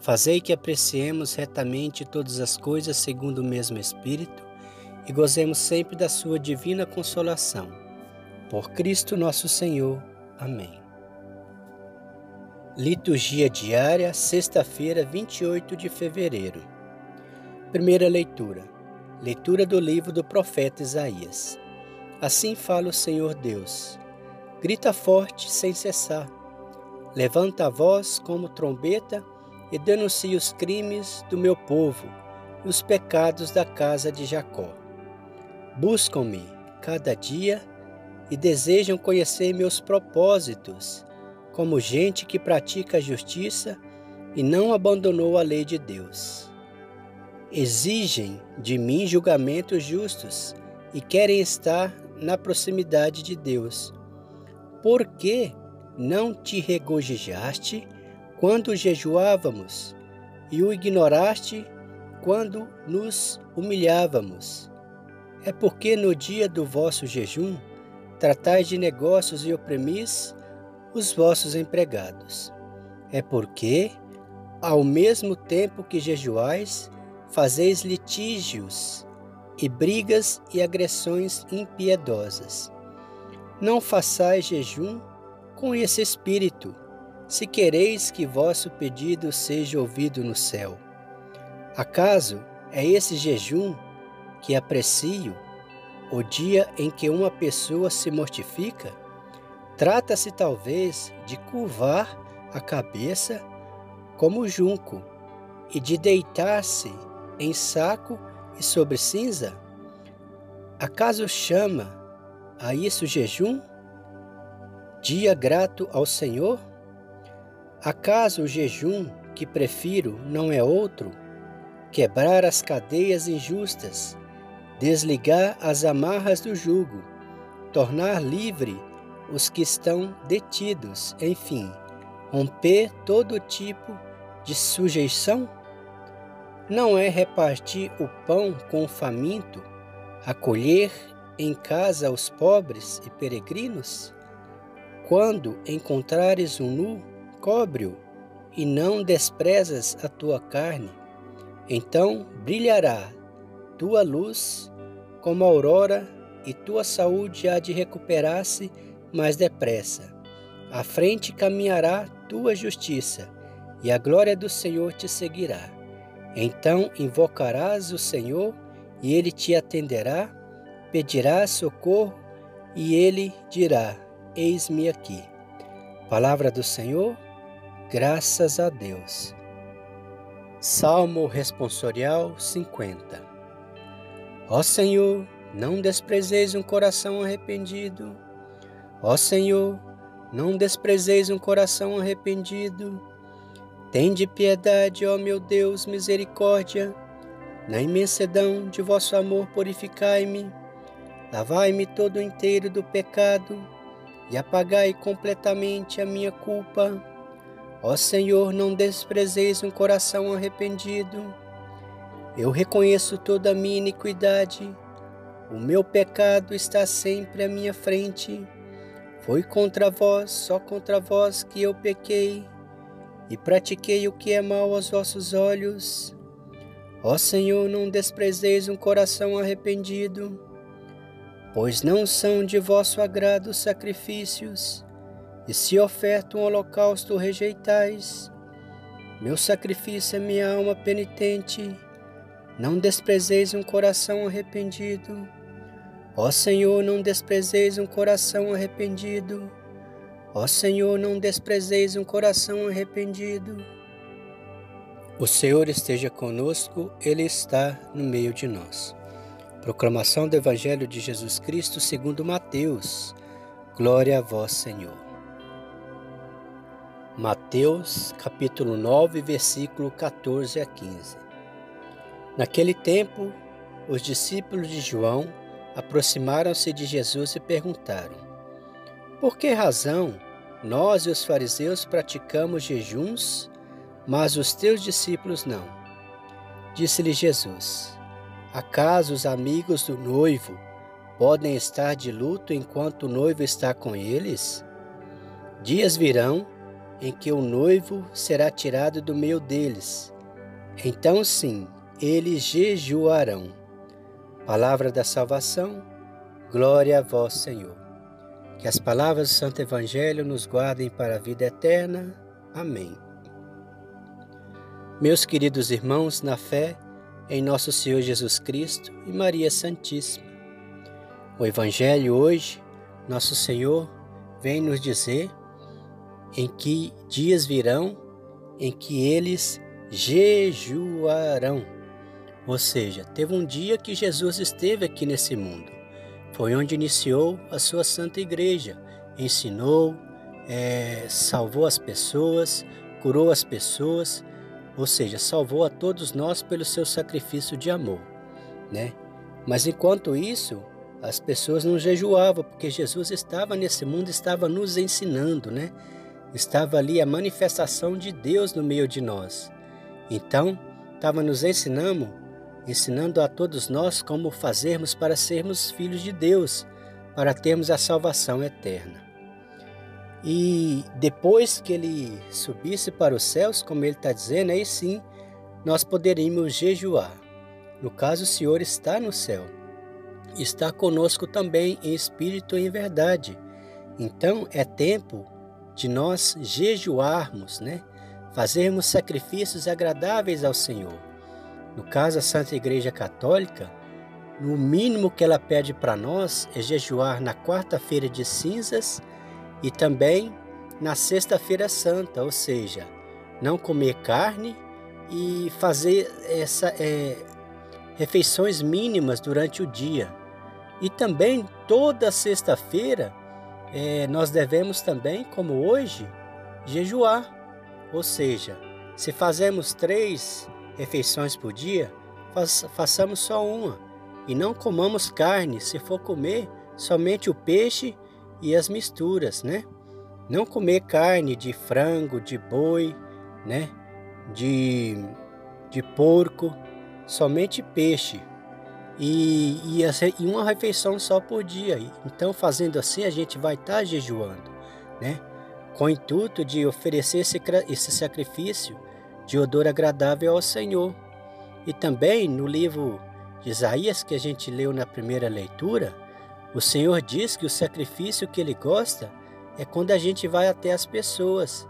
Fazei que apreciemos retamente todas as coisas segundo o mesmo Espírito e gozemos sempre da Sua divina consolação. Por Cristo nosso Senhor. Amém. Liturgia diária, sexta-feira, 28 de fevereiro. Primeira leitura. Leitura do livro do profeta Isaías. Assim fala o Senhor Deus. Grita forte sem cessar. Levanta a voz como trombeta e denuncie os crimes do meu povo e os pecados da casa de Jacó. Buscam-me cada dia e desejam conhecer meus propósitos, como gente que pratica a justiça e não abandonou a lei de Deus. Exigem de mim julgamentos justos e querem estar na proximidade de Deus. Por que não te regozijaste? Quando jejuávamos, e o ignoraste quando nos humilhávamos. É porque no dia do vosso jejum tratais de negócios e oprimis os vossos empregados. É porque, ao mesmo tempo que jejuais, fazeis litígios e brigas e agressões impiedosas. Não façais jejum com esse espírito, se quereis que vosso pedido seja ouvido no céu. Acaso é esse jejum que aprecio o dia em que uma pessoa se mortifica? Trata-se talvez de curvar a cabeça como junco e de deitar-se em saco e sobre cinza? Acaso chama a isso jejum? Dia grato ao Senhor? Acaso o jejum que prefiro não é outro? Quebrar as cadeias injustas, desligar as amarras do jugo, tornar livre os que estão detidos, enfim, romper todo tipo de sujeição? Não é repartir o pão com o faminto, acolher em casa os pobres e peregrinos? Quando encontrares um nu, cobre-o e não desprezas a tua carne, então brilhará tua luz como a aurora e tua saúde há de recuperar-se mais depressa. À frente caminhará tua justiça e a glória do Senhor te seguirá. Então invocarás o Senhor e ele te atenderá, pedirás socorro e ele dirá: Eis-me aqui. Palavra do Senhor Graças a Deus. Salmo Responsorial 50 Ó Senhor, não desprezeis um coração arrependido. Ó Senhor, não desprezeis um coração arrependido. Tende piedade, ó meu Deus, misericórdia. Na imensidão de vosso amor purificai-me. Lavai-me todo inteiro do pecado e apagai completamente a minha culpa. Ó Senhor, não desprezeis um coração arrependido. Eu reconheço toda a minha iniquidade. O meu pecado está sempre à minha frente. Foi contra vós, só contra vós que eu pequei e pratiquei o que é mal aos vossos olhos. Ó Senhor, não desprezeis um coração arrependido, pois não são de vosso agrado os sacrifícios e se oferta um holocausto, rejeitais. Meu sacrifício é minha alma penitente. Não desprezeis um coração arrependido. Ó Senhor, não desprezeis um coração arrependido. Ó Senhor, não desprezeis um coração arrependido. O Senhor esteja conosco, Ele está no meio de nós. Proclamação do Evangelho de Jesus Cristo segundo Mateus. Glória a vós, Senhor. Mateus capítulo 9, versículo 14 a 15. Naquele tempo, os discípulos de João aproximaram-se de Jesus e perguntaram: Por que razão nós e os fariseus praticamos jejuns, mas os teus discípulos não? Disse-lhe Jesus: Acaso os amigos do noivo podem estar de luto enquanto o noivo está com eles? Dias virão em que o noivo será tirado do meio deles. Então, sim, eles jejuarão. Palavra da salvação, glória a vós, Senhor. Que as palavras do Santo Evangelho nos guardem para a vida eterna. Amém. Meus queridos irmãos, na fé em nosso Senhor Jesus Cristo e Maria Santíssima. O Evangelho hoje, nosso Senhor vem nos dizer em que dias virão em que eles jejuarão. Ou seja, teve um dia que Jesus esteve aqui nesse mundo. Foi onde iniciou a sua santa igreja, ensinou, é, salvou as pessoas, curou as pessoas, ou seja, salvou a todos nós pelo seu sacrifício de amor, né? Mas enquanto isso, as pessoas não jejuavam, porque Jesus estava nesse mundo, estava nos ensinando, né? Estava ali a manifestação de Deus no meio de nós. Então, estava nos ensinando, ensinando a todos nós como fazermos para sermos filhos de Deus, para termos a salvação eterna. E depois que ele subisse para os céus, como ele está dizendo, aí sim nós poderíamos jejuar. No caso, o Senhor está no céu, está conosco também em espírito e em verdade. Então é tempo de nós jejuarmos, né? Fazermos sacrifícios agradáveis ao Senhor. No caso, a Santa Igreja Católica, no mínimo que ela pede para nós é jejuar na quarta-feira de cinzas e também na sexta-feira santa, ou seja, não comer carne e fazer essa, é, refeições mínimas durante o dia. E também toda sexta-feira é, nós devemos também, como hoje, jejuar. Ou seja, se fazemos três refeições por dia, façamos só uma. E não comamos carne, se for comer, somente o peixe e as misturas, né? Não comer carne de frango, de boi, né? De, de porco, somente peixe e, e, e, uma refeição só por dia. Então, fazendo assim, a gente vai estar tá jejuando, né? Com o intuito de oferecer esse, esse sacrifício de odor agradável ao Senhor. E também no livro de Isaías, que a gente leu na primeira leitura, o Senhor diz que o sacrifício que Ele gosta é quando a gente vai até as pessoas,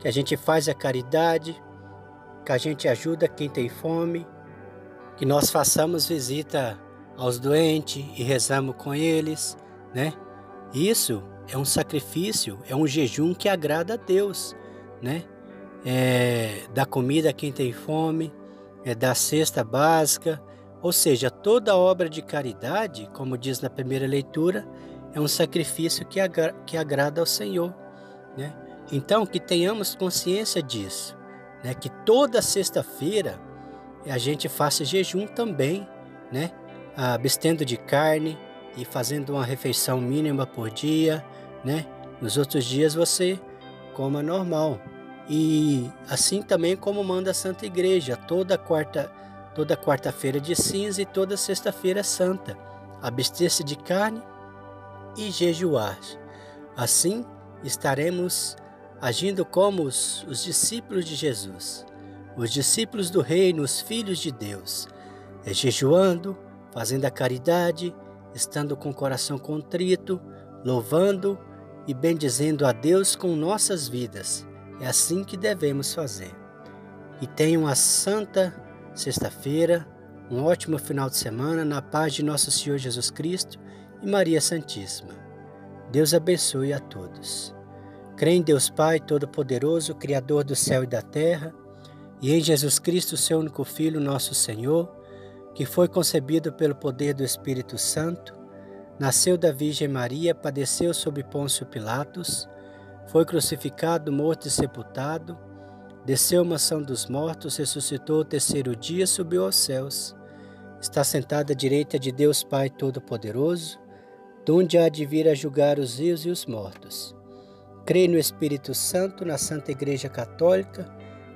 que a gente faz a caridade, que a gente ajuda quem tem fome, que nós façamos visita aos doentes e rezamos com eles, né? Isso é um sacrifício, é um jejum que agrada a Deus, né? É, da comida a quem tem fome, é da cesta básica, ou seja, toda obra de caridade, como diz na primeira leitura, é um sacrifício que, agra que agrada ao Senhor, né? Então, que tenhamos consciência disso, né? Que toda sexta-feira a gente faça jejum também, né? Abstendo de carne e fazendo uma refeição mínima por dia, né? Nos outros dias você coma normal. E assim também como manda a Santa Igreja, toda quarta toda quarta-feira de cinza e toda sexta-feira santa, abster-se de carne e jejuar. Assim estaremos agindo como os, os discípulos de Jesus os discípulos do reino, os filhos de Deus, é jejuando, fazendo a caridade, estando com o coração contrito, louvando e bendizendo a Deus com nossas vidas. É assim que devemos fazer. E tenham uma santa sexta-feira, um ótimo final de semana na paz de nosso Senhor Jesus Cristo e Maria Santíssima. Deus abençoe a todos. Crê em Deus Pai Todo-Poderoso, Criador do céu e da terra e em Jesus Cristo, seu único Filho, nosso Senhor, que foi concebido pelo poder do Espírito Santo, nasceu da Virgem Maria, padeceu sob Pôncio Pilatos, foi crucificado, morto e sepultado, desceu mansão dos mortos, ressuscitou o terceiro dia, subiu aos céus, está sentado à direita de Deus Pai Todo-Poderoso, donde há de vir a julgar os vivos e os mortos. Creio no Espírito Santo, na Santa Igreja Católica,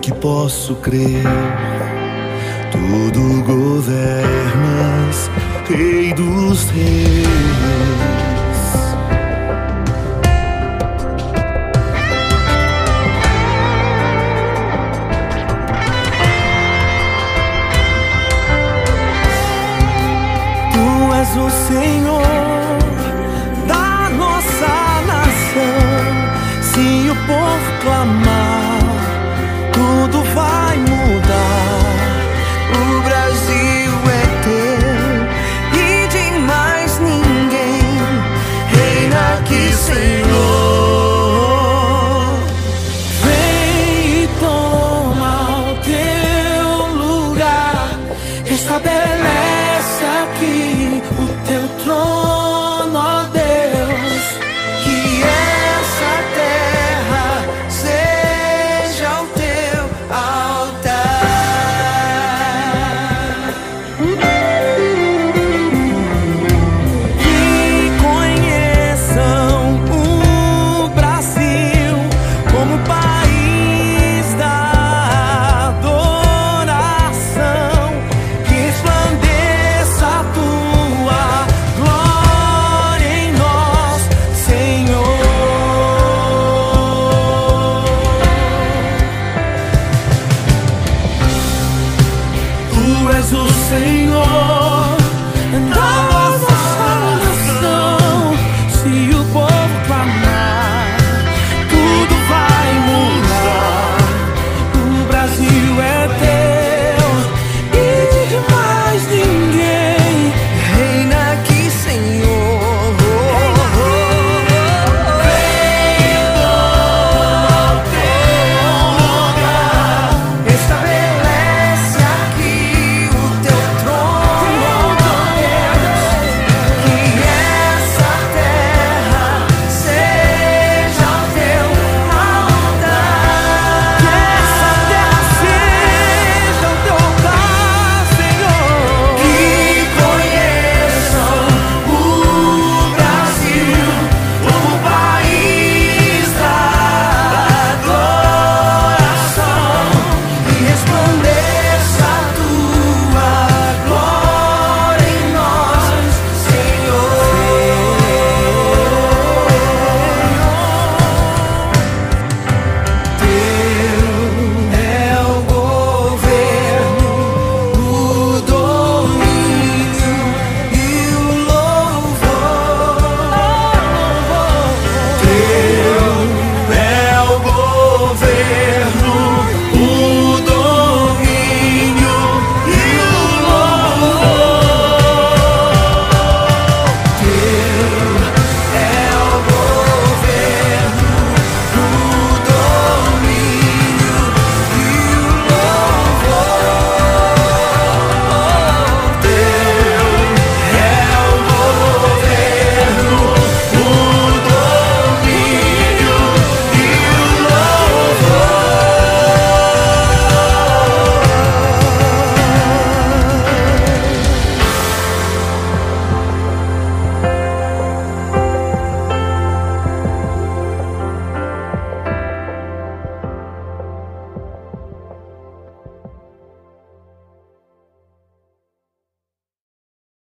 Que posso crer. Tudo governas, Rei dos Reis. Tu és o Senhor.